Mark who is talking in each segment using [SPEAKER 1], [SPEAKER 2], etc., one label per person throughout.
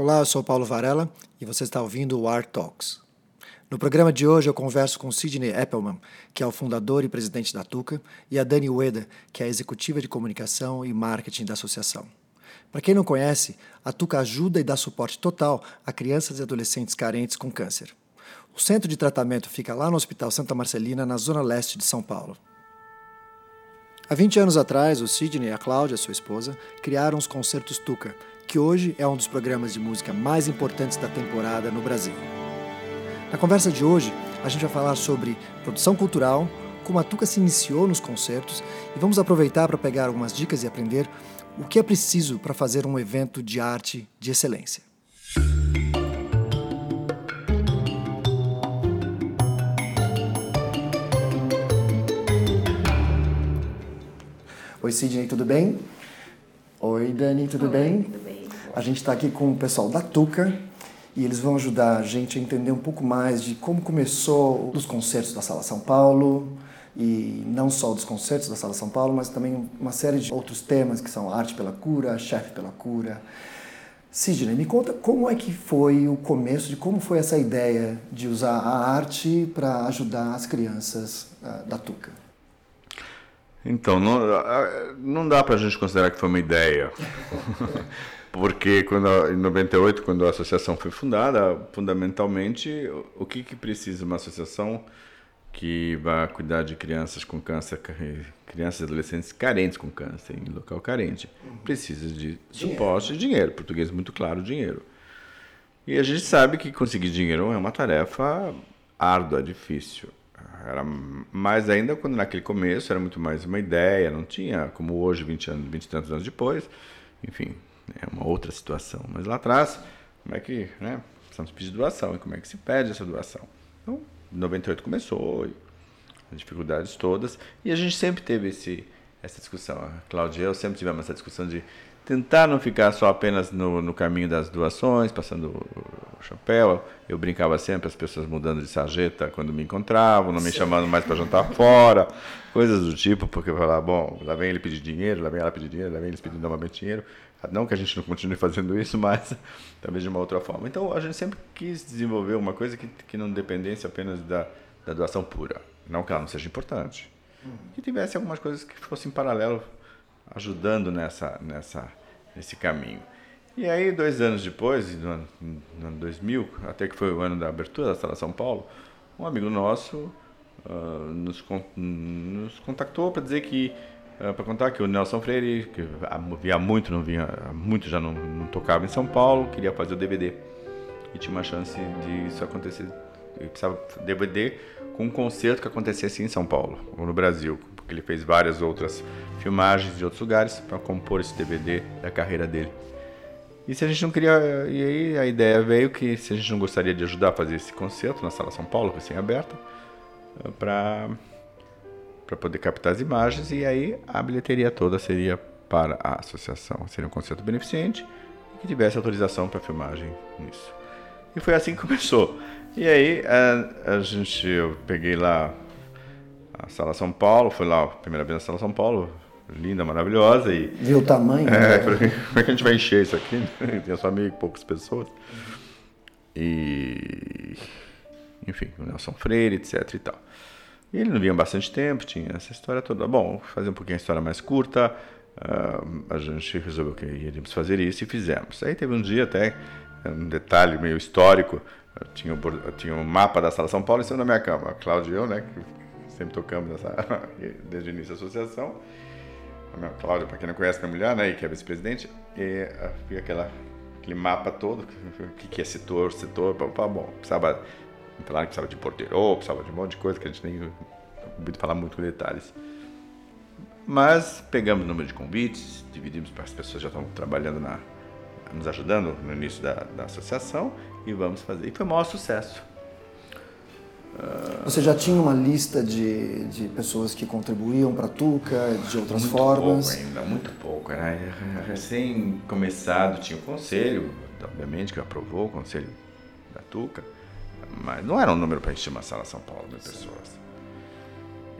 [SPEAKER 1] Olá, eu sou Paulo Varela e você está ouvindo o Art Talks. No programa de hoje eu converso com Sidney Appelman, que é o fundador e presidente da Tuca, e a Dani Ueda, que é a executiva de comunicação e marketing da associação. Para quem não conhece, a Tuca ajuda e dá suporte total a crianças e adolescentes carentes com câncer. O centro de tratamento fica lá no Hospital Santa Marcelina, na zona leste de São Paulo. Há 20 anos atrás, o Sidney e a Cláudia, sua esposa, criaram os Concertos Tuca, que hoje é um dos programas de música mais importantes da temporada no Brasil. Na conversa de hoje, a gente vai falar sobre produção cultural, como a Tuca se iniciou nos concertos e vamos aproveitar para pegar algumas dicas e aprender o que é preciso para fazer um evento de arte de excelência. Oi, Sidney, tudo bem? Oi, Dani, tudo
[SPEAKER 2] Oi,
[SPEAKER 1] bem?
[SPEAKER 2] Tudo bem.
[SPEAKER 1] A gente está aqui com o pessoal da Tuca e eles vão ajudar a gente a entender um pouco mais de como começou os concertos da Sala São Paulo e não só dos concertos da Sala São Paulo, mas também uma série de outros temas que são arte pela cura, chefe pela cura. Sidney, me conta como é que foi o começo de como foi essa ideia de usar a arte para ajudar as crianças uh, da Tuca.
[SPEAKER 3] Então, não, não dá para a gente considerar que foi uma ideia. Porque quando, em 98, quando a associação foi fundada, fundamentalmente, o que, que precisa uma associação que vai cuidar de crianças com câncer, crianças e adolescentes carentes com câncer, em local carente? Precisa de suporte e dinheiro. Português muito claro, dinheiro. E a gente sabe que conseguir dinheiro é uma tarefa árdua, difícil. Era mais ainda quando naquele começo era muito mais uma ideia, não tinha como hoje, 20 anos, 20 e tantos anos depois. Enfim, é uma outra situação. Mas lá atrás, como é que, né, precisamos pedir doação e como é que se pede essa doação? Então, em 98 começou, as dificuldades todas, e a gente sempre teve esse essa discussão. A Cláudia e eu sempre tivemos essa discussão de tentar não ficar só apenas no, no caminho das doações, passando o chapéu. Eu brincava sempre, as pessoas mudando de sarjeta quando me encontravam, não me chamando mais para jantar fora, coisas do tipo, porque eu falava, bom, lá vem ele pedir dinheiro, lá vem ela pedir dinheiro, lá vem eles pedindo novamente dinheiro. Não que a gente não continue fazendo isso, mas talvez de uma outra forma. Então a gente sempre quis desenvolver uma coisa que, que não dependesse apenas da, da doação pura. Não que ela não seja importante. Que tivesse algumas coisas que fossem em paralelo, ajudando nessa, nessa, nesse caminho. E aí, dois anos depois, no ano, no ano 2000, até que foi o ano da abertura da Sala São Paulo, um amigo nosso uh, nos, nos contactou para dizer que Uh, para contar que o Nelson Freire, que via muito, não vinha, muito já não, não, tocava em São Paulo, queria fazer o DVD. E tinha uma chance de isso acontecer. Ele precisava DVD com um concerto que acontecesse em São Paulo, ou no Brasil, porque ele fez várias outras filmagens de outros lugares para compor esse DVD da carreira dele. E se a gente não queria. E aí a ideia veio que se a gente não gostaria de ajudar a fazer esse concerto na Sala São Paulo, recém-aberta, para para poder captar as imagens e aí a bilheteria toda seria para a associação. Seria um concerto beneficente e que tivesse autorização para filmagem nisso. E foi assim que começou. E aí a, a gente, eu peguei lá a Sala São Paulo, foi lá a primeira vez na Sala São Paulo, linda, maravilhosa. E,
[SPEAKER 1] Viu o tamanho?
[SPEAKER 3] É, né? como é que a gente vai encher isso aqui? Tem só e poucas pessoas. E. Enfim, o Nelson Freire, etc e tal. E ele não vinha bastante tempo, tinha essa história toda. Bom, fazer um pouquinho a história mais curta, uh, a gente resolveu que iríamos fazer isso e fizemos. Aí teve um dia até, um detalhe meio histórico, tinha, tinha um mapa da Sala São Paulo em cima da minha cama. A Cláudia e eu, né, que sempre tocamos nessa, desde o início da associação. A minha Cláudia, para quem não conhece, minha mulher, né, que é vice-presidente, e fica aquela, aquele mapa todo, o que, que é setor, setor, pá, bom, precisava Falaram que precisava de porteiro, precisava de um monte de coisa que a gente nem ouviu falar muito com detalhes. Mas pegamos o número de convites, dividimos para as pessoas que já estão trabalhando na, nos ajudando no início da, da associação e vamos fazer. E foi o maior sucesso.
[SPEAKER 1] Você já tinha uma lista de, de pessoas que contribuíam para a Tuca, de outras
[SPEAKER 3] muito
[SPEAKER 1] formas?
[SPEAKER 3] Pouco ainda, muito pouco. Era recém começado, tinha o conselho, obviamente, que aprovou o conselho da Tuca. Mas não era um número para encher uma sala São Paulo de pessoas.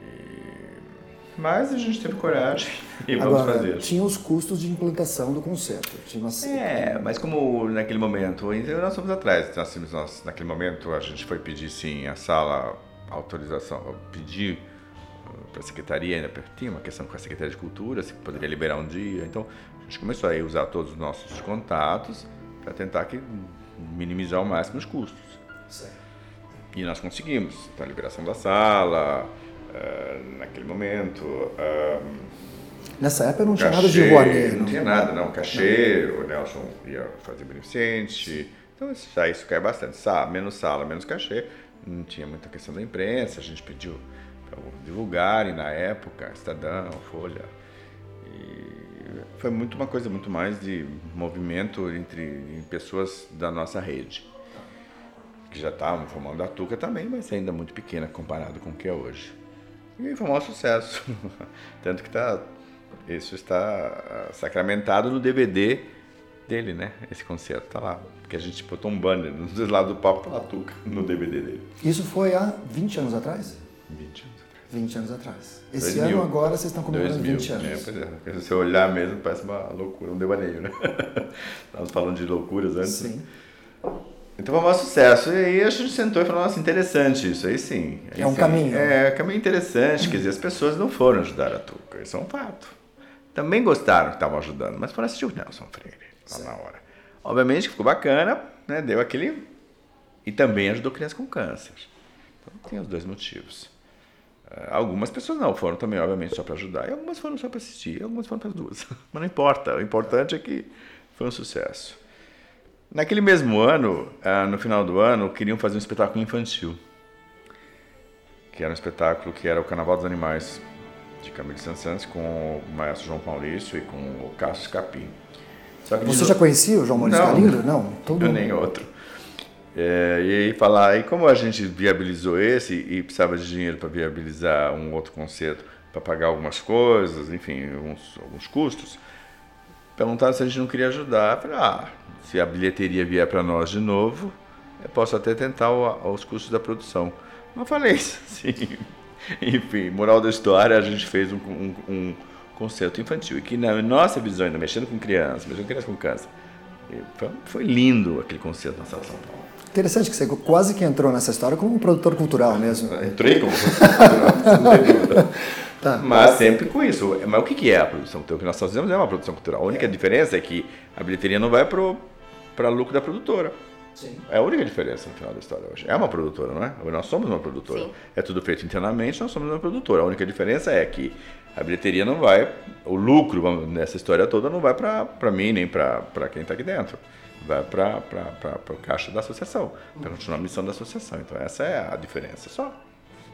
[SPEAKER 3] E... Mas a gente teve coragem e vamos
[SPEAKER 1] Agora,
[SPEAKER 3] fazer.
[SPEAKER 1] tinha os custos de implantação do concerto. Tinha uma...
[SPEAKER 3] É, mas como naquele momento, nós fomos atrás, nós, nós, naquele momento a gente foi pedir sim a sala, autorização, pedir para a secretaria, ainda tinha uma questão com a Secretaria de Cultura, se poderia liberar um dia, então a gente começou a usar todos os nossos contatos para tentar que, minimizar ao máximo os custos.
[SPEAKER 1] Certo.
[SPEAKER 3] E nós conseguimos, então, a liberação da sala, uh, naquele momento. Uh,
[SPEAKER 1] Nessa época não tinha nada de Rouanet.
[SPEAKER 3] Não, não tinha nada, não. Cachê, não. o Nelson ia fazer beneficente. Então isso, isso cai bastante. Sala, menos sala, menos cachê. Não tinha muita questão da imprensa, a gente pediu para divulgarem na época, Estadão, Folha. E foi muito uma coisa muito mais de movimento entre pessoas da nossa rede que já estavam formando a Tuca também, mas ainda muito pequena comparado com o que é hoje. E foi um maior sucesso. Tanto que tá, isso está sacramentado no DVD dele, né? Esse concerto tá lá. Porque a gente botou um banner do lado do papo pela Tuca no DVD dele.
[SPEAKER 1] Isso foi há 20 anos atrás?
[SPEAKER 3] 20 anos atrás.
[SPEAKER 1] 20 anos atrás. Esse 2000. ano agora vocês estão comemorando 20 anos.
[SPEAKER 3] É, pois é. Se você olhar mesmo, parece uma loucura, um devaneio, né? Estávamos falando de loucuras antes.
[SPEAKER 1] Sim.
[SPEAKER 3] Então foi um maior sucesso. E aí a gente sentou e falou, nossa, interessante isso. Aí sim. Aí,
[SPEAKER 1] é um
[SPEAKER 3] sim.
[SPEAKER 1] caminho.
[SPEAKER 3] É, é um caminho interessante. Quer dizer, as pessoas não foram ajudar a Tuca. Isso é um fato. Também gostaram que estavam ajudando, mas foram assistir o Nelson Freire lá na hora. Obviamente que ficou bacana, né? Deu aquele. E também ajudou crianças com câncer. Então tem os dois motivos. Uh, algumas pessoas não foram também, obviamente, só para ajudar. E algumas foram só para assistir, algumas foram para as duas. Mas não importa. O importante é que foi um sucesso. Naquele mesmo ano, uh, no final do ano, queriam fazer um espetáculo infantil. Que era um espetáculo que era o Carnaval dos Animais, de Camille Santos com o maestro João Maurício e com o Cássio Capim.
[SPEAKER 1] Você já conhecia o João Maurício
[SPEAKER 3] não,
[SPEAKER 1] Galindo? Não, todo
[SPEAKER 3] eu nem outro. É, e aí falar, e como a gente viabilizou esse e precisava de dinheiro para viabilizar um outro concerto, para pagar algumas coisas, enfim, alguns, alguns custos, perguntaram se a gente não queria ajudar. Eu falei, ah, se a bilheteria vier para nós de novo, eu posso até tentar o, os custos da produção. Não falei isso, sim. Enfim, moral da história, a gente fez um, um, um concerto infantil. E que na nossa visão, ainda mexendo com crianças, mexendo com crianças com câncer, foi, lindo aquele concerto na Sala São Paulo.
[SPEAKER 1] Interessante que você quase que entrou nessa história como um produtor cultural mesmo.
[SPEAKER 3] Entrei como produtor cultural, tem dúvida. Tá. Mas sempre com isso. Mas o que é a produção cultural? O que nós fazemos é uma produção cultural. A única é. diferença é que a bilheteria não vai para lucro da produtora.
[SPEAKER 1] Sim.
[SPEAKER 3] É a única diferença no final da história hoje. É uma produtora, não é? Nós somos uma produtora.
[SPEAKER 2] Sim.
[SPEAKER 3] É tudo feito internamente, nós somos uma produtora. A única diferença é que a bilheteria não vai, o lucro nessa história toda não vai para mim nem para quem está aqui dentro. Vai para o caixa da associação, para continuar a missão da associação. Então essa é a diferença só.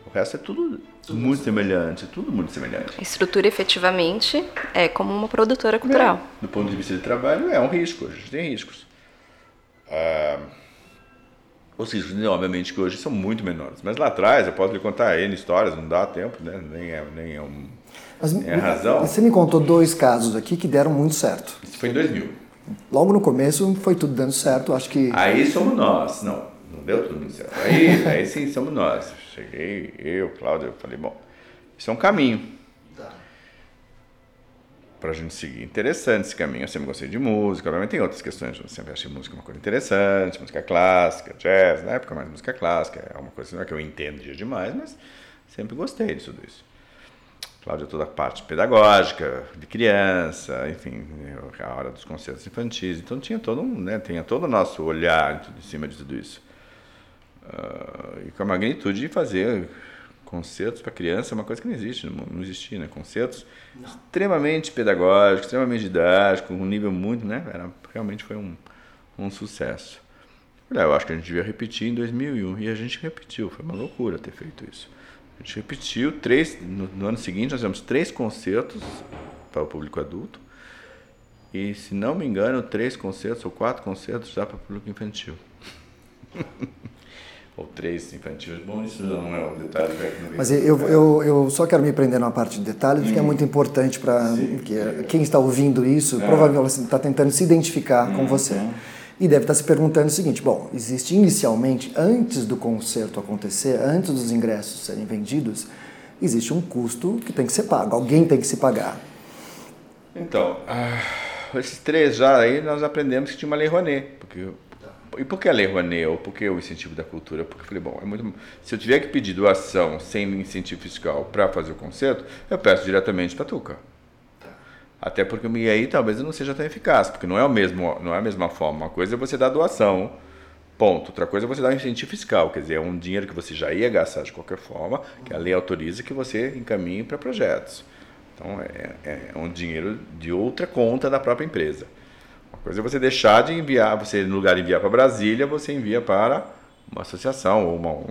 [SPEAKER 3] O resto é tudo, tudo muito assim. semelhante, tudo muito semelhante.
[SPEAKER 2] A estrutura efetivamente é como uma produtora cultural.
[SPEAKER 3] É. Do ponto de vista de trabalho, é um risco, a gente tem riscos. Ah, os riscos, obviamente, que hoje são muito menores. Mas lá atrás, eu posso lhe contar N histórias, não dá tempo, né? nem, é, nem é, um,
[SPEAKER 1] Mas,
[SPEAKER 3] nem é razão.
[SPEAKER 1] Você me contou dois casos aqui que deram muito certo.
[SPEAKER 3] Isso foi em 2000.
[SPEAKER 1] Logo no começo foi tudo dando certo, acho que...
[SPEAKER 3] Aí somos nós, não, não deu tudo certo. Aí, aí sim somos nós. Cheguei, eu, Cláudio, eu falei, bom, isso é um caminho.
[SPEAKER 1] Tá.
[SPEAKER 3] Pra gente seguir. Interessante esse caminho. Eu sempre gostei de música, obviamente tem outras questões. Eu sempre achei música uma coisa interessante, música clássica, jazz, na época mais música clássica. É uma coisa não é que eu entendia demais, mas sempre gostei de tudo isso. Cláudio, toda a parte pedagógica, de criança, enfim, a hora dos concertos infantis. Então tinha todo um, né, tinha todo o nosso olhar em cima de tudo isso. Uh, e com a magnitude de fazer concertos para criança é uma coisa que não existe, não, não existia, né? Concertos não. extremamente pedagógicos, extremamente didáticos, um nível muito, né? Era, realmente foi um, um sucesso. Eu acho que a gente devia repetir em 2001 e a gente repetiu, foi uma loucura ter feito isso. A gente repetiu três, no, no ano seguinte nós fizemos três concertos para o público adulto e, se não me engano, três concertos ou quatro concertos já para o público infantil. ou três infantis. Bom, isso não é um detalhe
[SPEAKER 1] Mas eu, eu, eu só quero me prender numa parte de detalhes, que é muito importante para que quem está ouvindo isso, é. provavelmente está tentando se identificar com você. E deve estar se perguntando o seguinte: bom, existe inicialmente, antes do concerto acontecer, antes dos ingressos serem vendidos, existe um custo que tem que ser pago, alguém tem que se pagar.
[SPEAKER 3] Então, ah, esses três já aí nós aprendemos que tinha uma lei Rouanet. Porque, e por que a lei Rouanet? Ou por que o incentivo da cultura? Porque eu falei, bom, é muito, se eu tiver que pedir doação sem incentivo fiscal para fazer o concerto, eu peço diretamente para a Tuca. Até porque e aí talvez não seja tão eficaz, porque não é, o mesmo, não é a mesma forma. Uma coisa é você dar doação, ponto. Outra coisa é você dar um incentivo fiscal, quer dizer, é um dinheiro que você já ia gastar de qualquer forma, que a lei autoriza que você encaminhe para projetos. Então é, é, é um dinheiro de outra conta da própria empresa. Uma coisa é você deixar de enviar, você no lugar de enviar para Brasília, você envia para uma associação ou uma, um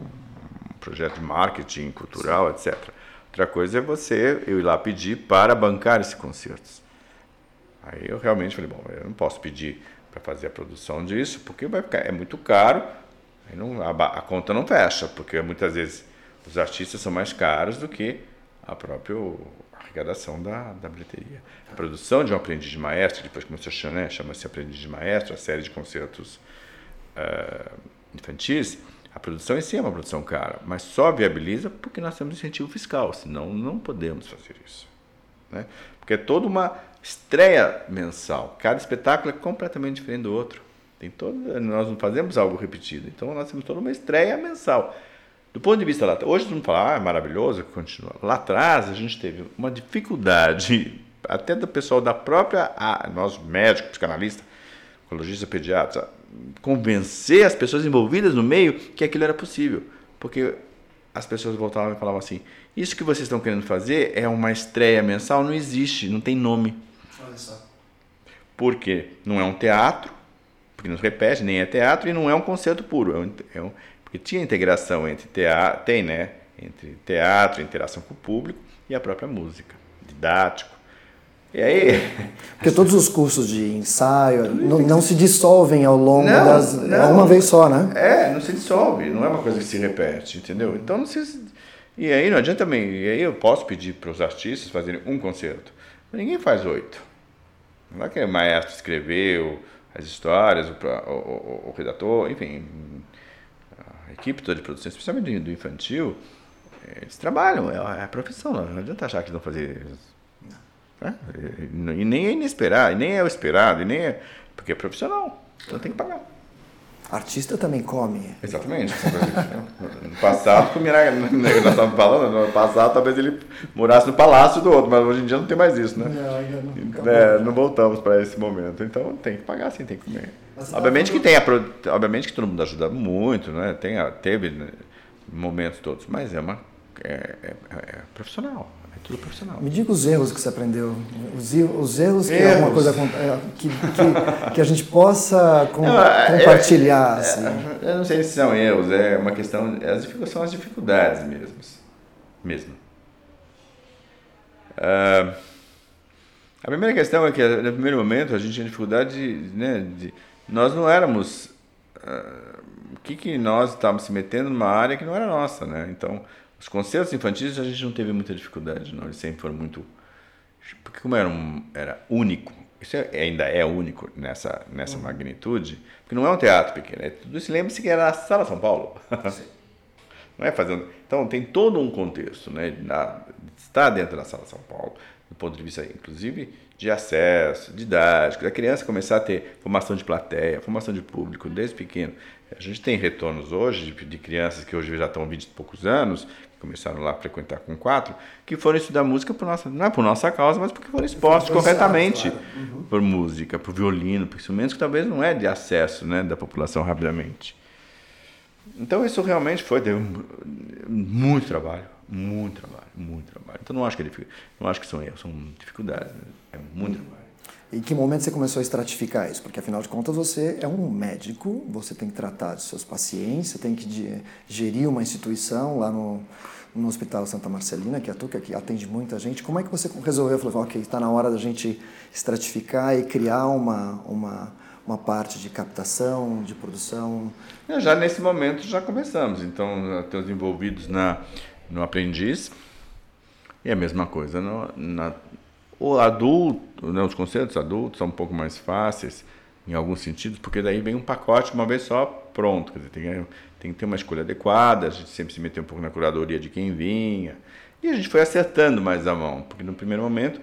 [SPEAKER 3] projeto de marketing cultural, etc. Outra coisa é você eu ir lá pedir para bancar esses concertos. Aí eu realmente falei, bom, eu não posso pedir para fazer a produção disso, porque vai ficar, é muito caro, aí não, a, a conta não fecha, porque muitas vezes os artistas são mais caros do que a própria arrecadação da, da bilheteria. A produção de um aprendiz de maestro, depois começou a chamar, né, chama-se aprendiz de maestro, a série de concertos uh, infantis, a produção em si é uma produção cara, mas só viabiliza porque nós temos incentivo fiscal, senão não podemos fazer isso. Né? Porque é toda uma estreia mensal. Cada espetáculo é completamente diferente do outro. Tem todo, nós não fazemos algo repetido, então nós temos toda uma estreia mensal. Do ponto de vista lá, hoje todo mundo fala, ah, é maravilhoso, continua. Lá atrás a gente teve uma dificuldade, até do pessoal da própria, ah, nós médicos, psicanalistas, oncologistas, pediatras, convencer as pessoas envolvidas no meio que aquilo era possível. Porque as pessoas voltavam e falavam assim: Isso que vocês estão querendo fazer é uma estreia mensal, não existe, não tem nome. Olha só. Porque não é um teatro, porque não se repete, nem é teatro, e não é um concerto puro. É um, é um porque tinha integração entre teatro, tem, né? Entre teatro, interação com o público e a própria música, didático. E aí.
[SPEAKER 1] Porque todos os cursos de ensaio não, não se dissolvem ao longo não, das. Não, é uma vez só, né?
[SPEAKER 3] É, não se dissolve, não é uma coisa que se repete, entendeu? Então não se. E aí não adianta também. E aí eu posso pedir para os artistas fazerem um concerto. Mas ninguém faz oito. Não é que o maestro escreveu as histórias, o, o, o, o redator, enfim, equipe toda de produção, especialmente do infantil, eles trabalham, é a é profissão, não adianta achar que eles vão fazer. Né? E nem é inesperado, e nem é o esperado, e nem é. Porque é profissional, então tem que pagar.
[SPEAKER 1] Artista também come.
[SPEAKER 3] Exatamente. No passado, como nós estávamos falando, no passado talvez ele morasse no palácio do outro, mas hoje em dia não tem mais isso, né? Não, ainda não. É, não voltamos para esse momento. Então tem que pagar sim, tem que comer. Obviamente que tem a, obviamente que todo mundo ajuda muito, né? Tem a, teve né, momentos todos, mas é uma é, é, é profissional. É tudo profissional.
[SPEAKER 1] Me diga os erros que você aprendeu. Os, os erros que erros. é uma coisa é, que, que, que a gente possa com, não, é, compartilhar. assim.
[SPEAKER 3] Eu não sei se são erros, é uma questão. As, são as dificuldades mesmo. mesmo. Uh, a primeira questão é que, no primeiro momento, a gente tinha dificuldade de, né, de nós não éramos. Uh, o que, que nós estávamos se metendo numa área que não era nossa, né? Então, os concertos infantis a gente não teve muita dificuldade, não. Eles sempre foram muito. Porque, como era, um, era único, isso é, ainda é único nessa, nessa uhum. magnitude, porque não é um teatro pequeno. É, tudo isso lembre-se que era a Sala São Paulo. não é fazendo. Então, tem todo um contexto, né? Na, está dentro da Sala São Paulo, do ponto de vista, inclusive, de acesso, didático, da criança começar a ter formação de plateia, formação de público desde pequeno. A gente tem retornos hoje de, de crianças que hoje já estão 20 e poucos anos, que começaram lá a frequentar com quatro, que foram estudar música por nossa, não é por nossa causa, mas porque foram expostos corretamente claro. uhum. por música, por violino, por instrumentos que talvez não é de acesso né, da população rapidamente. Então isso realmente foi, deu muito trabalho, muito trabalho, muito trabalho. Então não acho que, é não acho que são erros, são dificuldades. É muito trabalho.
[SPEAKER 1] E que momento você começou a estratificar isso? Porque afinal de contas você é um médico, você tem que tratar dos seus pacientes, você tem que gerir uma instituição lá no, no Hospital Santa Marcelina, que é a Tuca, que atende muita gente. Como é que você resolveu? Falou, ok, está na hora da gente estratificar e criar uma, uma, uma parte de captação, de produção?
[SPEAKER 3] É, já nesse momento já começamos. Então, estamos envolvidos na, no aprendiz. E a mesma coisa no, na o adulto, né, os concertos adultos são um pouco mais fáceis em alguns sentidos, porque daí vem um pacote uma vez só pronto. Quer dizer, tem, tem que ter uma escolha adequada, a gente sempre se meteu um pouco na curadoria de quem vinha. E a gente foi acertando mais a mão, porque no primeiro momento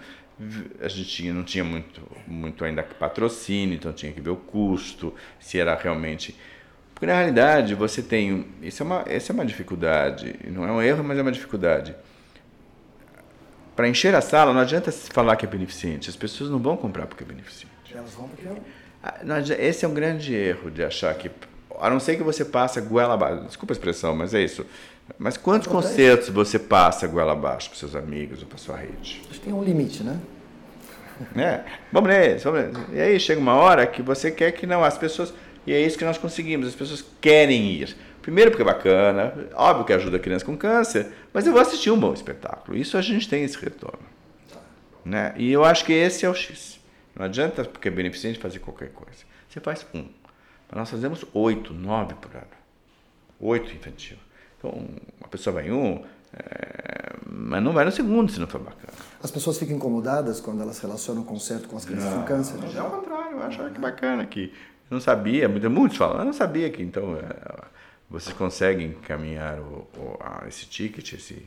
[SPEAKER 3] a gente tinha, não tinha muito, muito ainda patrocínio, então tinha que ver o custo, se era realmente. Porque na realidade você tem. Isso é uma, essa é uma dificuldade, não é um erro, mas é uma dificuldade. Para encher a sala, não adianta falar que é beneficente, as pessoas não vão comprar porque é beneficente.
[SPEAKER 1] Elas vão porque. É
[SPEAKER 3] ah, esse é um grande erro de achar que. A não ser que você passe goela abaixo. Desculpa a expressão, mas é isso. Mas quantos concertos você passa goela abaixo para seus amigos ou para sua rede?
[SPEAKER 1] Acho que tem um limite, né?
[SPEAKER 3] É. Vamos nesse, vamos nesse. E aí chega uma hora que você quer que não, as pessoas. E é isso que nós conseguimos, as pessoas querem ir. Primeiro porque é bacana, óbvio que ajuda a criança com câncer, mas eu vou assistir um bom espetáculo. Isso a gente tem esse retorno. Né? E eu acho que esse é o X. Não adianta, porque é beneficente, fazer qualquer coisa. Você faz um. Mas nós fazemos oito, nove por ano. Oito infantil. Então, a pessoa vai em um, é, mas não vai no segundo se não for bacana.
[SPEAKER 1] As pessoas ficam incomodadas quando elas relacionam o concerto com as crianças não, com câncer?
[SPEAKER 3] É ao contrário, eu acho que bacana que eu não sabia, muitos falam, eu não sabia que então é, vocês conseguem encaminhar o, o, a, esse ticket esse,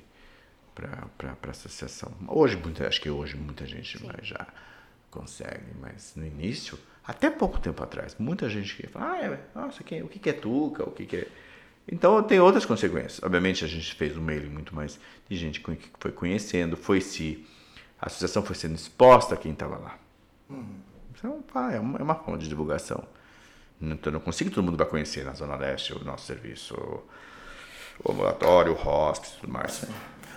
[SPEAKER 3] para a associação. Hoje, muita, acho que hoje muita gente já consegue, mas no início, até pouco tempo atrás, muita gente que fala, ah, é, nossa, quem, o que é Tuca, o que é... Então tem outras consequências. Obviamente a gente fez um mailing muito mais de gente que foi conhecendo, foi se a associação foi sendo exposta a quem estava lá. Uhum. Então pá, é, uma, é uma forma de divulgação. Então não consigo todo mundo vai conhecer na Zona Leste o nosso serviço, o ambulatório, o hospice, tudo mais.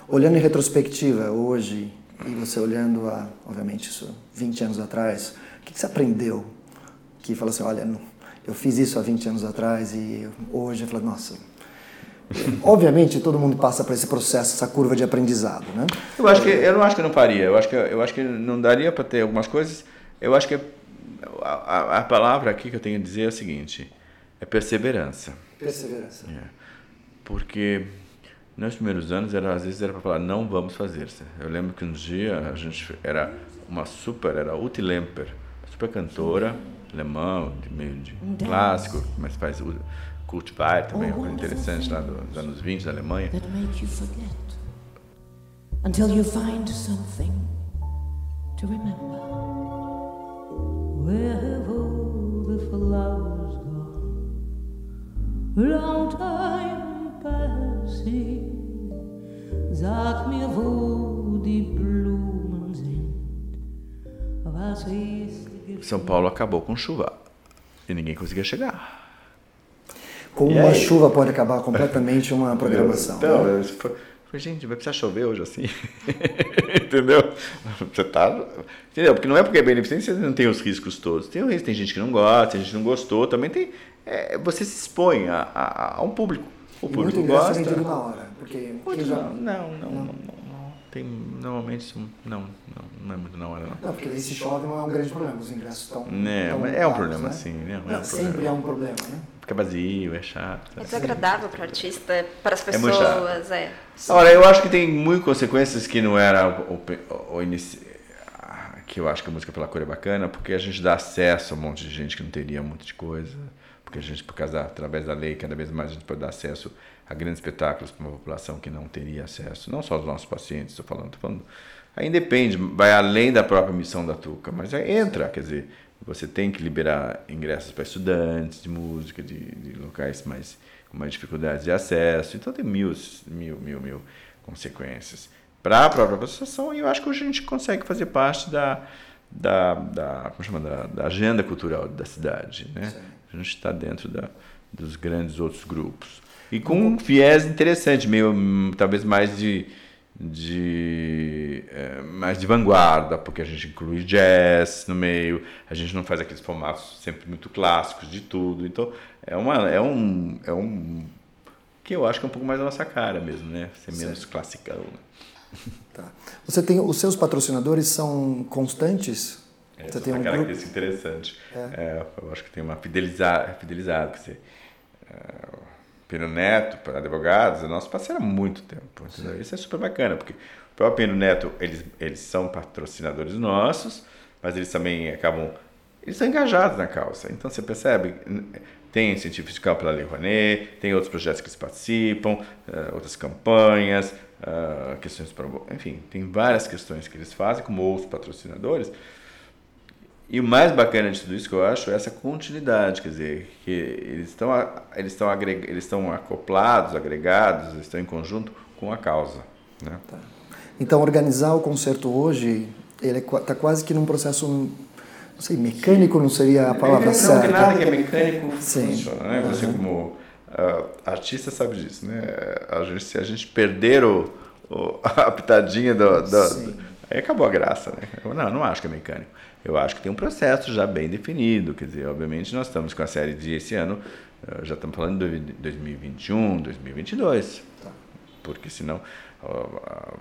[SPEAKER 1] Olhando em retrospectiva hoje e você olhando a, obviamente, isso 20 anos atrás, o que, que você aprendeu? Que falou assim, olha, eu fiz isso há 20 anos atrás e hoje eu falo, nossa. Obviamente todo mundo passa por esse processo, essa curva de aprendizado, né?
[SPEAKER 3] Eu acho que eu não acho que não faria. Eu acho que eu acho que não daria para ter algumas coisas. Eu acho que a, a, palavra aqui que eu tenho a dizer é a seguinte: é perseverança.
[SPEAKER 1] Perseverança. É.
[SPEAKER 3] Porque nos primeiros anos, era, às vezes era para falar, não vamos fazer. Eu lembro que um dia a gente era uma super, era Uti Lemper, super cantora, alemã, de meio de clássico, mas faz o Kultweiler também, uma coisa interessante lá dos anos 20 da Alemanha. Until you find something to remember. Where have all the flowers gone? Long time passing. Sag mir, wo São Paulo acabou com chuva e ninguém conseguia chegar.
[SPEAKER 1] Como e uma aí? chuva pode acabar completamente uma programação.
[SPEAKER 3] Então, né? foi, foi, gente, vai precisar chover hoje assim. entendeu? Você tá. Entendeu? Porque não é porque é beneficente você não tem os riscos todos. Tem o risco, tem gente que não gosta, tem gente que não gostou, também tem. É, você se expõe a, a, a um público. O público
[SPEAKER 1] muito
[SPEAKER 3] gosta.
[SPEAKER 1] Muito na hora. Porque
[SPEAKER 3] já... não, não, não, não, não tem normalmente não, não, não é muito na hora não.
[SPEAKER 1] Não, porque se chove não é um grande problema, os ingressos estão.
[SPEAKER 3] É,
[SPEAKER 1] estão
[SPEAKER 3] é um problema né? sim, né?
[SPEAKER 1] Não, é um sempre problema. é um problema, né?
[SPEAKER 3] Fica vazio, é chato.
[SPEAKER 2] É desagradável para o artista, para as pessoas, é. é.
[SPEAKER 3] Agora, eu acho que tem muitas consequências que não era o, o, o inici... que eu acho que a música pela cor é bacana, porque a gente dá acesso a um monte de gente que não teria um monte de coisa, porque a gente, por causa da, através da lei, cada vez mais a gente pode dar acesso a grandes espetáculos para uma população que não teria acesso, não só os nossos pacientes, estou falando, estou falando. Aí depende, vai além da própria missão da Tuca, mas entra, quer dizer, você tem que liberar ingressos para estudantes de música, de, de locais mais, com mais dificuldades de acesso, então tem mil, mil, mil, mil consequências. Para a própria associação, e eu acho que hoje a gente consegue fazer parte da, da, da, como chama, da, da agenda cultural da cidade. Né? A gente está dentro da, dos grandes outros grupos. E com um viés interessante, meio talvez mais de, de é, mais de vanguarda, porque a gente inclui jazz no meio, a gente não faz aqueles formatos sempre muito clássicos de tudo. Então é uma é um é um que eu acho que é um pouco mais a nossa cara mesmo, né? Ser menos certo. classicão. Né?
[SPEAKER 1] Tá. Você tem os seus patrocinadores são constantes?
[SPEAKER 3] É, você tem uma um característica grupo... interessante. É. É, eu acho que tem uma fidelizar, fidelizado, que você, é, Pino Neto, para advogados, é nosso parceiro há muito tempo. Isso é super bacana, porque o próprio Pino Neto, eles, eles são patrocinadores nossos, mas eles também acabam. Eles estão engajados na causa. Então você percebe, tem incentivo fiscal pela Lei Rouanet, tem outros projetos que eles participam, eh, outras campanhas, uh, questões para, enfim, tem várias questões que eles fazem, como outros patrocinadores. E o mais bacana de tudo isso que eu acho é essa continuidade, quer dizer, que eles estão eles estão eles estão acoplados, agregados, estão em conjunto com a causa, né? Tá.
[SPEAKER 1] Então organizar o concerto hoje, ele está é, quase que num processo não sei, mecânico não seria a palavra certa.
[SPEAKER 3] Não, nada que é mecânico Sim. funciona, né? Você como uh, artista sabe disso, né? A gente, se a gente perder o, o a pitadinha do, do, aí acabou a graça, né? Não, não acho que é mecânico. Eu acho que tem um processo já bem definido. Quer dizer, obviamente nós estamos com a série de esse ano, eh, já estamos falando de 2021, 2022. Tá. Porque senão,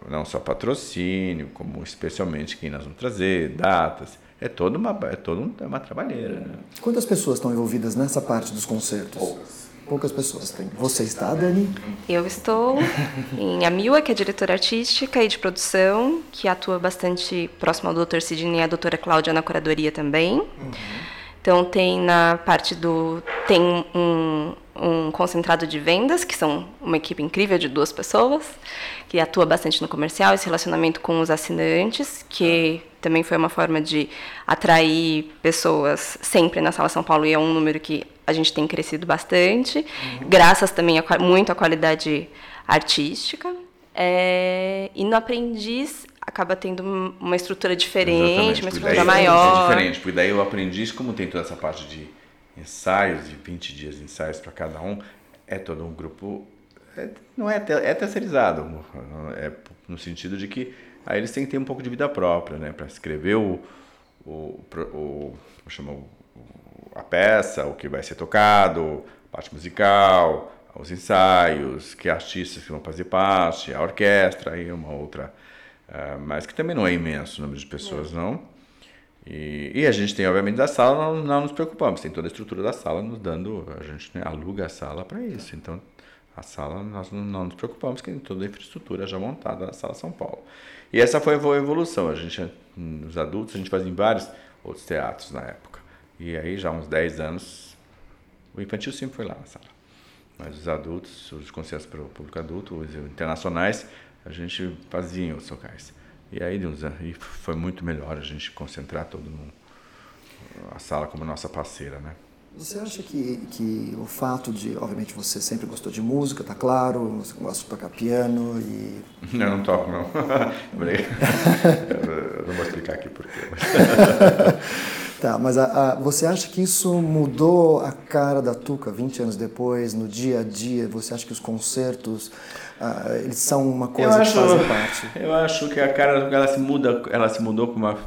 [SPEAKER 3] não só patrocínio, como especialmente quem nós vamos trazer, datas. É toda uma, é toda uma trabalheira. Né?
[SPEAKER 1] Quantas pessoas estão envolvidas nessa parte dos concertos?
[SPEAKER 3] Poucas
[SPEAKER 1] poucas pessoas têm. Você está, Dani?
[SPEAKER 2] Eu estou em Amila, que é diretora artística e de produção, que atua bastante próximo ao Dr. Sidney e a doutora Cláudia na curadoria também. Uhum. Então tem na parte do tem um, um concentrado de vendas, que são uma equipe incrível de duas pessoas, que atua bastante no comercial, esse relacionamento com os assinantes, que também foi uma forma de atrair pessoas sempre na Sala São Paulo, e é um número que a gente tem crescido bastante, uhum. graças também a, muito à qualidade artística. É, e no aprendiz acaba tendo uma estrutura diferente, Exatamente, uma estrutura maior.
[SPEAKER 3] É diferente, porque daí o aprendiz, como tem toda essa parte de ensaios, de 20 dias de ensaios para cada um, é todo um grupo. É, não é, é terceirizado, é no sentido de que aí eles têm que ter um pouco de vida própria, né? Para escrever o, o, o, o, chama, a peça, o que vai ser tocado, a parte musical, os ensaios, que artistas que vão fazer parte, a orquestra e uma outra. Uh, mas que também não é imenso o número de pessoas, é. não. E, e, a gente tem, obviamente, da sala, não, não nos preocupamos, tem toda a estrutura da sala nos dando, a gente né, aluga a sala para isso. Então, a sala, nós não, não, nos preocupamos, que tem toda a infraestrutura já montada na Sala São Paulo. E essa foi a evolução. A gente, nos adultos, a gente fazia em vários outros teatros na época. E aí, já há uns 10 anos, o infantil sempre foi lá na sala. Mas os adultos, os concertos para o público adulto, os internacionais, a gente fazia em outros locais. E aí, e foi muito melhor a gente concentrar todo mundo, a sala como nossa parceira, né?
[SPEAKER 1] Você acha que, que o fato de, obviamente, você sempre gostou de música, tá claro, você gosta de tocar piano e...
[SPEAKER 3] Não, não toco, não. Eu não vou explicar aqui por quê.
[SPEAKER 1] Tá, mas a, a, você acha que isso mudou a cara da Tuca 20 anos depois, no dia a dia? Você acha que os concertos ah, eles são uma coisa acho, que fazem parte.
[SPEAKER 3] Eu acho que a cara ela se muda, ela se mudou com uma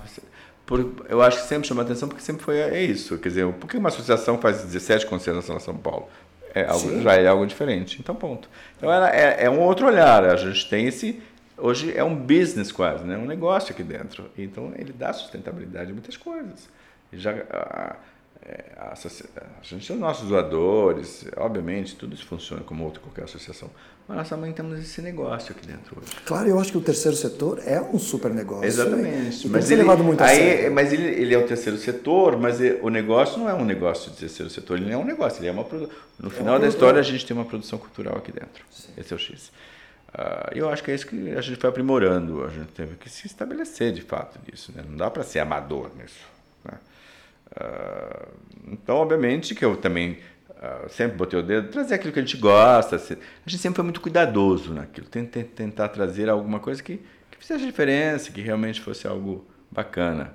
[SPEAKER 3] por, eu acho que sempre chama atenção porque sempre foi é isso, quer dizer, por que uma associação faz 17 concertos na São Paulo? É algo, já é algo diferente, então ponto. Então ela é, é um outro olhar, a gente tem esse hoje é um business quase, né? um negócio aqui dentro. Então ele dá sustentabilidade a muitas coisas. Já a, é, a, a, gente tem os nossos doadores, obviamente, tudo isso funciona como outra qualquer associação. Mas nós também temos esse negócio aqui dentro hoje.
[SPEAKER 1] Claro, eu acho que o terceiro setor é um super negócio.
[SPEAKER 3] Exatamente. Né? Mas, ele, levado muito aí, a sério. mas ele, ele é o terceiro setor, mas ele, o negócio não é um negócio de terceiro setor, ele não é um negócio, ele é uma No final é da história, a gente tem uma produção cultural aqui dentro. Sim. Esse é o X. Uh, eu acho que é isso que a gente foi aprimorando, a gente teve que se estabelecer de fato nisso. Né? Não dá para ser amador nisso. Uh, então, obviamente, que eu também uh, sempre botei o dedo, trazer aquilo que a gente gosta. A gente sempre foi muito cuidadoso naquilo, tentar, tentar trazer alguma coisa que, que fizesse diferença, que realmente fosse algo bacana.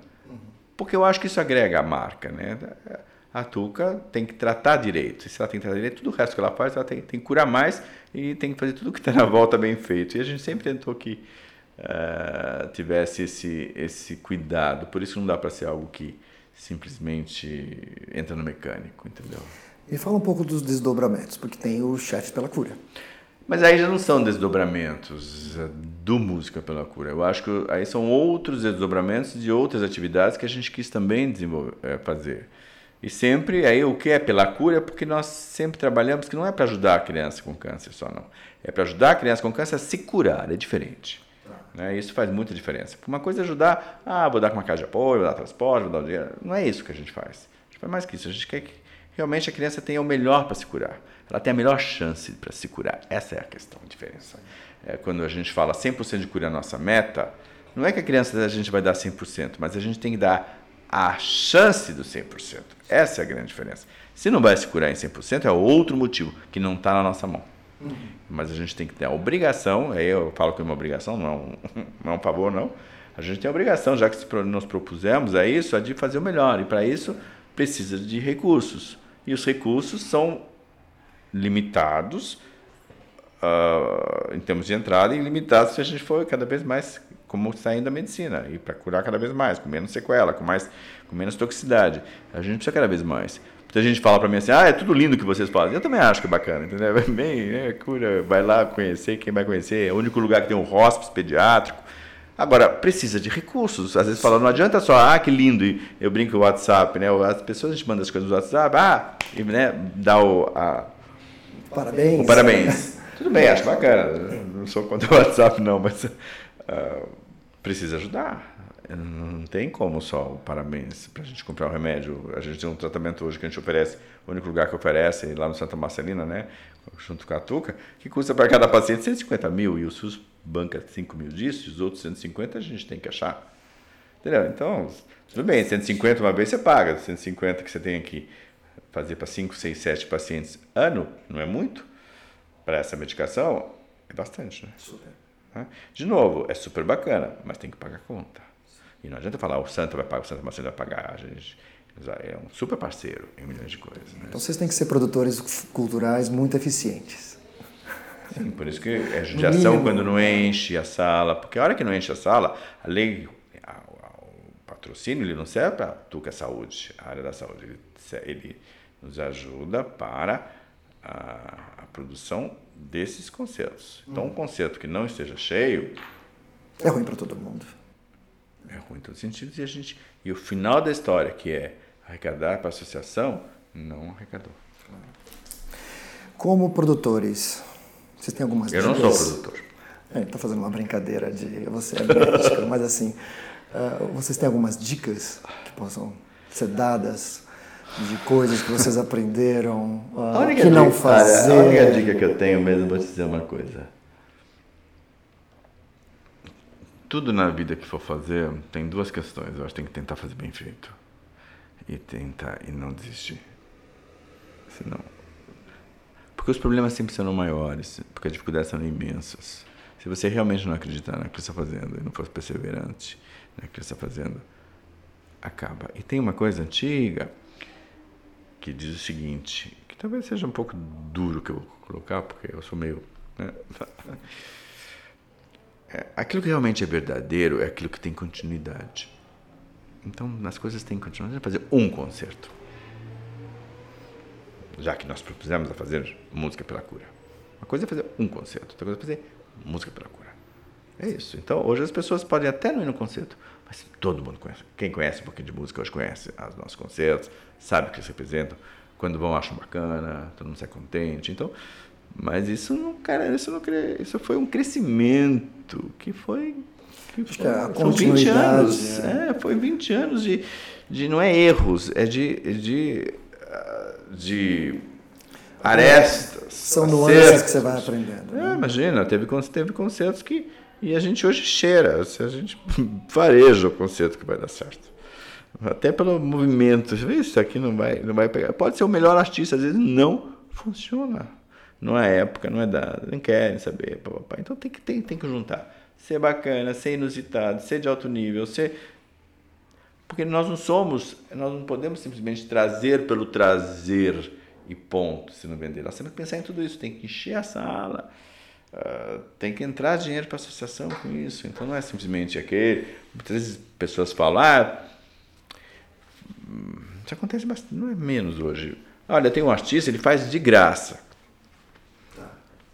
[SPEAKER 3] Porque eu acho que isso agrega a marca, né? A Tuca tem que tratar direito. Se ela tem que tratar direito, tudo o resto que ela faz, ela tem, tem que curar mais e tem que fazer tudo que está na volta bem feito. E a gente sempre tentou que uh, tivesse esse, esse cuidado. Por isso não dá para ser algo que simplesmente entra no mecânico, entendeu?
[SPEAKER 1] E fala um pouco dos desdobramentos, porque tem o chefe pela cura.
[SPEAKER 3] Mas aí já não são desdobramentos é, do Música pela Cura. Eu acho que aí são outros desdobramentos de outras atividades que a gente quis também desenvolver, é, fazer. E sempre, aí o que é pela cura é porque nós sempre trabalhamos que não é para ajudar a criança com câncer só, não. É para ajudar a criança com câncer a se curar, é diferente. Né? Isso faz muita diferença. Uma coisa é ajudar, ah, vou dar com uma casa de apoio, vou dar transporte, vou dar dinheiro. Não é isso que a gente faz. A gente faz mais que isso. A gente quer que realmente a criança tenha o melhor para se curar. Ela tem a melhor chance para se curar. Essa é a questão, a diferença. É, quando a gente fala 100% de cura é a nossa meta, não é que a criança a gente vai dar 100%, mas a gente tem que dar a chance do 100%. Essa é a grande diferença. Se não vai se curar em 100%, é outro motivo que não está na nossa mão. Mas a gente tem que ter a obrigação, aí eu falo que é uma obrigação, não é não é um favor, não. A gente tem a obrigação, já que nos propusemos a isso, a de fazer o melhor. E para isso precisa de recursos. E os recursos são limitados uh, em termos de entrada e limitados se a gente for cada vez mais como saindo da medicina e para curar cada vez mais, com menos sequela, com mais com menos toxicidade. A gente precisa cada vez mais. Muita gente fala para mim assim, ah, é tudo lindo que vocês fazem. Eu também acho que é bacana, entendeu? Bem, é, cura, vai lá conhecer, quem vai conhecer. É o único lugar que tem um hospice pediátrico. Agora, precisa de recursos. Às vezes fala, não adianta só, ah, que lindo, e eu brinco o WhatsApp, né? As pessoas, a gente manda as coisas no WhatsApp, ah, e né, dá o, a,
[SPEAKER 1] parabéns.
[SPEAKER 3] O parabéns. Tudo bem, acho bacana. Não sou contra o WhatsApp, não, mas uh, precisa ajudar. Não tem como só o parabéns para a gente comprar o um remédio. A gente tem um tratamento hoje que a gente oferece, o único lugar que oferece, lá no Santa Marcelina, né, junto com a Tuca, que custa para cada paciente 150 mil e o SUS banca 5 mil disso, e os outros 150 a gente tem que achar. Entendeu? Então, tudo bem, 150 uma vez você paga, 150 que você tem aqui, fazer para 5, 6, 7 pacientes ano, não é muito? Para essa medicação, é bastante, né? Super. De novo, é super bacana, mas tem que pagar a conta. E não adianta falar, o Santo vai pagar, o Santo Marcelo vai pagar. A gente é um super parceiro em milhões de coisas. Né?
[SPEAKER 1] Então vocês têm que ser produtores culturais muito eficientes.
[SPEAKER 3] Sim, por isso que é judiação quando não enche a sala, porque a hora que não enche a sala, a lei, a, a, o patrocínio, ele não serve para tu que é saúde, a área da saúde, ele, ele nos ajuda para a, a produção desses concertos. Então, um concerto que não esteja cheio...
[SPEAKER 1] É ruim para todo mundo.
[SPEAKER 3] É ruim em todos os sentidos. E, a gente, e o final da história, que é arrecadar para a associação, não arrecadou.
[SPEAKER 1] Como produtores, vocês têm algumas
[SPEAKER 3] Eu dicas? Eu não sou produtor.
[SPEAKER 1] É, Estou fazendo uma brincadeira de você é médico, mas assim, uh, vocês têm algumas dicas que possam ser dadas de coisas que vocês aprenderam, uh, que não dica, fazer?
[SPEAKER 3] a única dica que eu tenho mesmo, vou te dizer uma coisa. tudo na vida que for fazer tem duas questões. Eu acho que tem que tentar fazer bem feito e tentar e não desistir. Senão, porque os problemas sempre serão maiores, porque as dificuldades são imensas. Se você realmente não acreditar naquilo que está fazendo e não for perseverante naquilo que está fazendo, acaba. E tem uma coisa antiga que diz o seguinte, que talvez seja um pouco duro que eu vou colocar, porque eu sou meio né? É, aquilo que realmente é verdadeiro é aquilo que tem continuidade. Então, as coisas têm continuidade. Fazer um concerto. Já que nós propusemos a fazer música pela cura. Uma coisa é fazer um concerto, outra coisa é fazer música pela cura. É isso. Então, hoje as pessoas podem até não ir no concerto, mas todo mundo conhece. Quem conhece um pouquinho de música hoje conhece os nossos concertos, sabe o que eles representam. Quando vão, acham bacana, todo mundo sai contente. Então, mas isso não, cara, isso não isso foi um crescimento que foi que foi,
[SPEAKER 1] é, são 20
[SPEAKER 3] anos, é. é. foi 20 anos de, de não é erros, é de de, de arestas.
[SPEAKER 1] São nuances que você vai aprendendo.
[SPEAKER 3] Né? É, imagina, teve teve concertos que e a gente hoje cheira, a gente fareja o concerto que vai dar certo. Até pelo movimento, isso aqui não vai, não vai pegar. Pode ser o melhor artista, às vezes não funciona não é época, não é dado, não querem saber, papapá. Então tem que, tem, tem que juntar. Ser bacana, ser inusitado, ser de alto nível, ser. Porque nós não somos, nós não podemos simplesmente trazer pelo trazer e ponto, se não vender. Nós temos que pensar em tudo isso, tem que encher a sala, uh, tem que entrar dinheiro para a associação com isso. Então não é simplesmente aquele. Muitas vezes pessoas falam, ah, isso acontece bastante, não é menos hoje. Olha, tem um artista, ele faz de graça.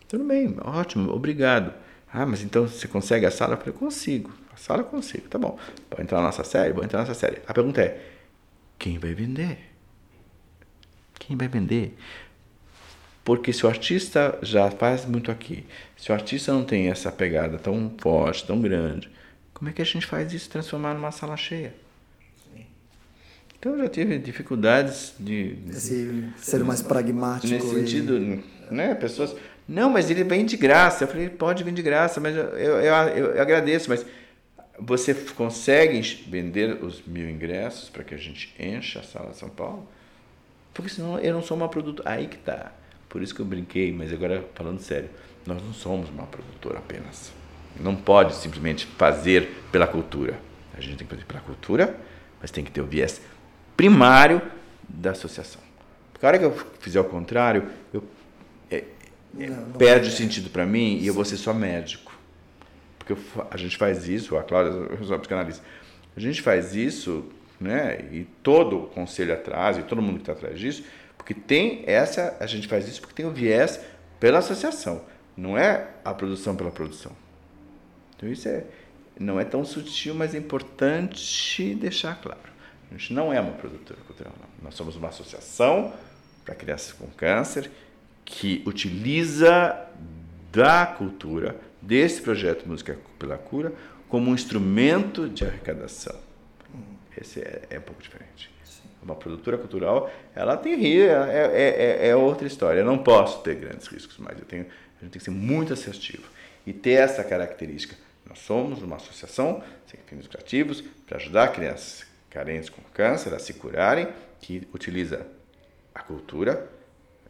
[SPEAKER 3] Tudo bem, ótimo, obrigado. Ah, mas então você consegue a sala? Eu falei, consigo. A sala eu consigo, tá bom. Vou entrar na nossa série? Vou entrar na nossa série. A pergunta é, quem vai vender? Quem vai vender? Porque se o artista já faz muito aqui, se o artista não tem essa pegada tão forte, tão grande, como é que a gente faz isso transformar numa sala cheia? Então eu já tive dificuldades de.
[SPEAKER 1] Esse ser mais pragmático.
[SPEAKER 3] Nesse sentido, e... né? Pessoas. Não, mas ele vem de graça. Eu falei, pode vir de graça, mas eu, eu, eu, eu agradeço, mas você consegue vender os mil ingressos para que a gente encha a sala de São Paulo? Porque senão eu não sou uma produtora. Aí que tá. Por isso que eu brinquei, mas agora falando sério, nós não somos uma produtora apenas. Não pode simplesmente fazer pela cultura. A gente tem que fazer pela cultura, mas tem que ter o viés primário da associação. Porque a hora que eu fizer o contrário, eu, é, é, não, não perde o sentido para mim e eu vou ser só médico. Porque eu, a gente faz isso, a Cláudia, eu sou psicanalista, a gente faz isso, né, e todo o conselho atrás, e todo mundo que está atrás disso, porque tem essa, a gente faz isso porque tem o viés pela associação, não é a produção pela produção. Então isso é, não é tão sutil, mas é importante deixar claro. A gente não é uma produtora cultural, não. Nós somos uma associação para crianças com câncer que utiliza da cultura, desse projeto Música pela Cura, como um instrumento de arrecadação. Esse é, é um pouco diferente. Uma produtora cultural, ela tem risco, é, é, é, é, outra história. Eu não posso ter grandes riscos, mas eu tenho, a gente tem que ser muito assertivo e ter essa característica. Nós somos uma associação sem fins lucrativos para ajudar crianças carentes com câncer a se curarem, que utiliza a cultura,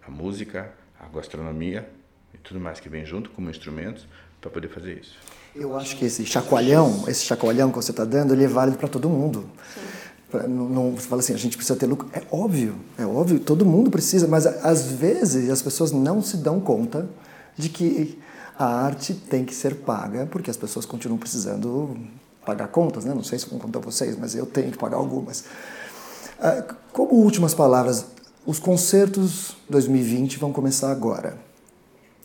[SPEAKER 3] a música, a gastronomia e tudo mais que vem junto como instrumentos para poder fazer isso.
[SPEAKER 1] Eu acho que esse chacoalhão, esse chacoalhão que você está dando, ele é válido para todo mundo. Pra, não, não, você fala assim, a gente precisa ter lucro. É óbvio, é óbvio, todo mundo precisa, mas às vezes as pessoas não se dão conta de que a arte tem que ser paga, porque as pessoas continuam precisando pagar contas, né? não sei se vão contar vocês, mas eu tenho que pagar algumas. Ah, como últimas palavras, os concertos 2020 vão começar agora.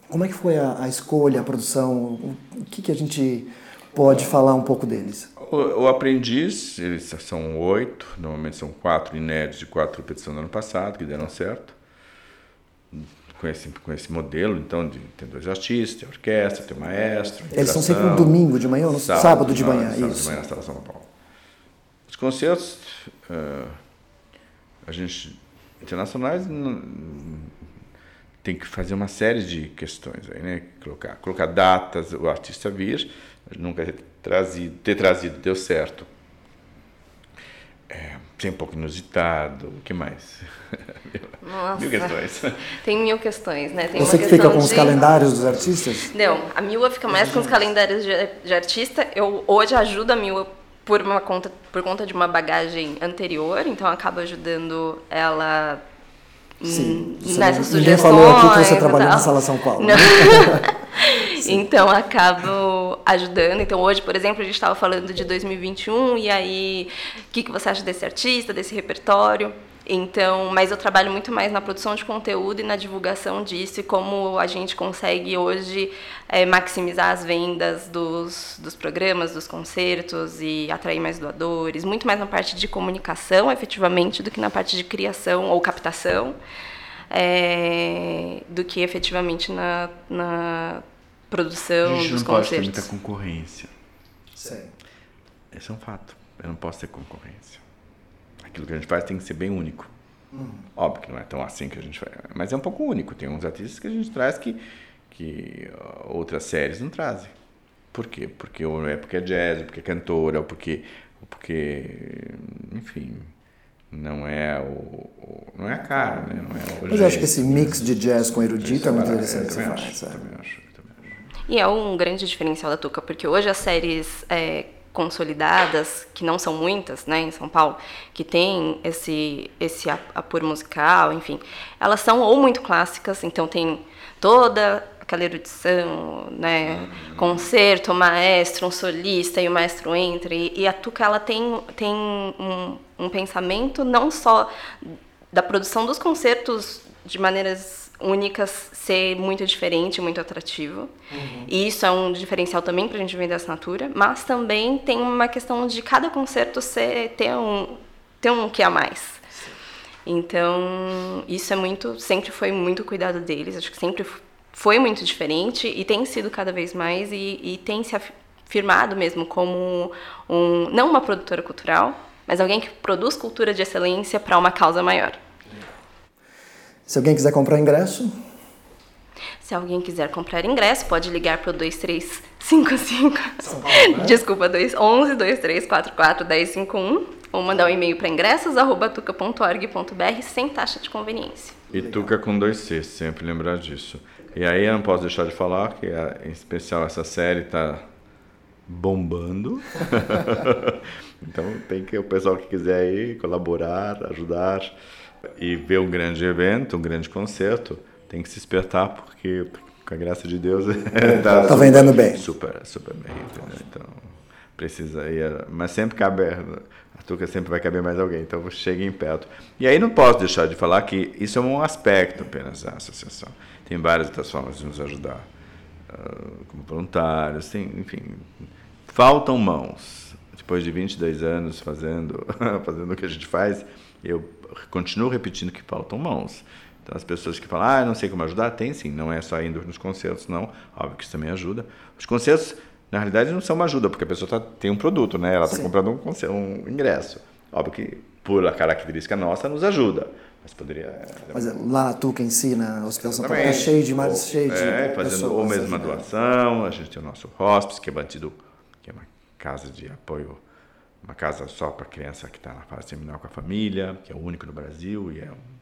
[SPEAKER 1] Como é que foi a, a escolha, a produção? O que, que a gente pode falar um pouco deles?
[SPEAKER 3] O, o, Aprendiz, eles são oito, normalmente são quatro inéditos e quatro repetições do ano passado, que deram certo com esse, com esse modelo, então, de ter dois artistas, tem orquestra, tem maestro.
[SPEAKER 1] Eles são sempre no domingo de manhã ou no sábado, sábado de manhã?
[SPEAKER 3] Sábado isso. de manhã na Sala São Paulo. Os concertos, uh, a gente, internacionais, não, tem que fazer uma série de questões aí, né? Colocar, colocar datas, o artista vir, nunca ter trazido, ter trazido deu certo. É, tem um pouco inusitado, o que mais?
[SPEAKER 2] Nossa.
[SPEAKER 3] mil questões.
[SPEAKER 2] Tem mil questões, né? Tem
[SPEAKER 1] Você que fica com de... os calendários dos artistas?
[SPEAKER 2] Não, a Mila fica mais com os calendários de, de artista. Eu hoje ajudo a Mila por uma conta por conta de uma bagagem anterior, então acaba ajudando ela
[SPEAKER 1] Sim, nessa sugestões. Ninguém falou aqui que você trabalhou na Sala São Paulo.
[SPEAKER 2] Então acabo ajudando. Então hoje, por exemplo, a gente estava falando de 2021 e aí o que, que você acha desse artista, desse repertório? Então, mas eu trabalho muito mais na produção de conteúdo e na divulgação disso e como a gente consegue hoje é, maximizar as vendas dos, dos programas, dos concertos e atrair mais doadores, muito mais na parte de comunicação, efetivamente, do que na parte de criação ou captação, é, do que efetivamente na, na produção a gente
[SPEAKER 3] não
[SPEAKER 2] concertos.
[SPEAKER 3] Pode ter muita concorrência. Sim. Esse é um fato. Eu não posso ter concorrência aquilo que a gente faz tem que ser bem único. Uhum. Óbvio que não é tão assim que a gente faz, mas é um pouco único. Tem uns artistas que a gente traz que, que outras séries não trazem. Por quê? Porque ou é porque é jazz, ou porque é cantora, ou porque, ou porque enfim, não é o, não é a cara, né? Não é
[SPEAKER 1] Mas eu acho que esse mix de jazz com erudito é muito interessante. É,
[SPEAKER 3] faz, também acho, também acho.
[SPEAKER 2] E é um grande diferencial da Tuca, porque hoje as séries é, consolidadas, que não são muitas, né, em São Paulo, que tem esse esse apuro musical, enfim, elas são ou muito clássicas, então tem toda aquela erudição, né, concerto, maestro, um solista e o maestro entra e, e a Tuca ela tem tem um, um pensamento não só da produção dos concertos de maneiras únicas ser muito diferente, muito atrativo. Uhum. E isso é um diferencial também para a gente vender assinatura. Mas também tem uma questão de cada concerto ser, ter um ter um que a mais. Então, isso é muito, sempre foi muito cuidado deles. Acho que sempre foi muito diferente e tem sido cada vez mais e, e tem se afirmado mesmo como um, não uma produtora cultural, mas alguém que produz cultura de excelência para uma causa maior.
[SPEAKER 1] Se alguém quiser comprar ingresso,
[SPEAKER 2] se alguém quiser comprar ingresso, pode ligar para o 2355. Né? Desculpa, 11 2344 1051 ou mandar um e-mail para ingressos@tuca.org.br sem taxa de conveniência.
[SPEAKER 3] E Tuca com dois C, sempre lembrar disso. E aí eu não posso deixar de falar que em especial essa série está bombando. então tem que o pessoal que quiser aí colaborar, ajudar e ver um grande evento, um grande concerto tem que se espertar porque, com a graça de Deus,
[SPEAKER 1] está tá vendendo bem.
[SPEAKER 3] Super, super bem. Entendeu? Então, precisa ir. Mas sempre cabe. A Tuca sempre vai caber mais alguém, então cheguem perto. E aí não posso deixar de falar que isso é um aspecto apenas da associação. Tem várias outras formas de nos ajudar, uh, como voluntários, tem, enfim. Faltam mãos. Depois de 22 anos fazendo, fazendo o que a gente faz, eu continuo repetindo que faltam mãos. Então, as pessoas que falam, ah, não sei como ajudar, tem sim, não é só indo nos concertos, não. Óbvio que isso também ajuda. Os concertos, na realidade, não são uma ajuda, porque a pessoa tá, tem um produto, né? Ela está comprando um, um ingresso. Óbvio que, por a característica nossa, nos ajuda. Mas poderia.
[SPEAKER 1] Mas lá na Tuca em si, na Hospital São Paulo, é cheio de mais cheio de.
[SPEAKER 3] É, fazendo ou mesmo uma doação, a gente tem o nosso hospice, que é bandido, que é uma casa de apoio, uma casa só para criança que está na fase terminal com a família, que é o único no Brasil e é um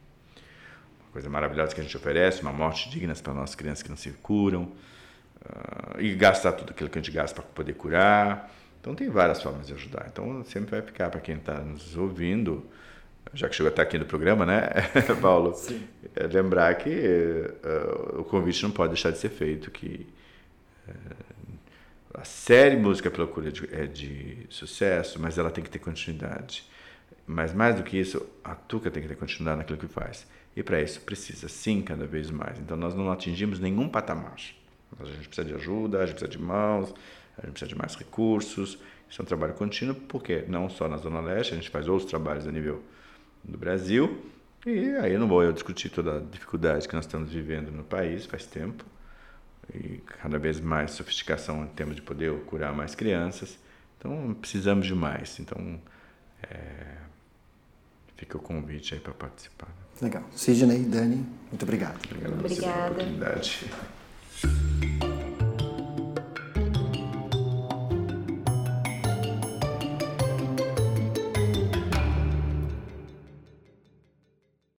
[SPEAKER 3] coisa maravilhosa que a gente oferece, uma morte digna para nossas crianças que não se curam, uh, e gastar tudo aquilo que a gente gasta para poder curar. Então, tem várias formas de ajudar. Então, sempre vai ficar para quem está nos ouvindo, já que chegou até aqui no programa, né, Paulo? Sim. É lembrar que uh, o convite não pode deixar de ser feito, que uh, a série Música pela Cura é de, é de sucesso, mas ela tem que ter continuidade. Mas mais do que isso, a Tuca tem que ter continuidade naquilo que faz. E para isso precisa sim cada vez mais. Então nós não atingimos nenhum patamar. A gente precisa de ajuda, a gente precisa de mãos, a gente precisa de mais recursos. Isso é um trabalho contínuo, porque não só na Zona Leste, a gente faz outros trabalhos a nível do Brasil. E aí não vou eu discutir toda a dificuldade que nós estamos vivendo no país faz tempo. E cada vez mais sofisticação em termos de poder curar mais crianças. Então precisamos de mais. Então é, fica o convite aí para participar.
[SPEAKER 1] Legal. Sidney, Dani, muito obrigado.
[SPEAKER 3] Obrigado Obrigada. pela oportunidade.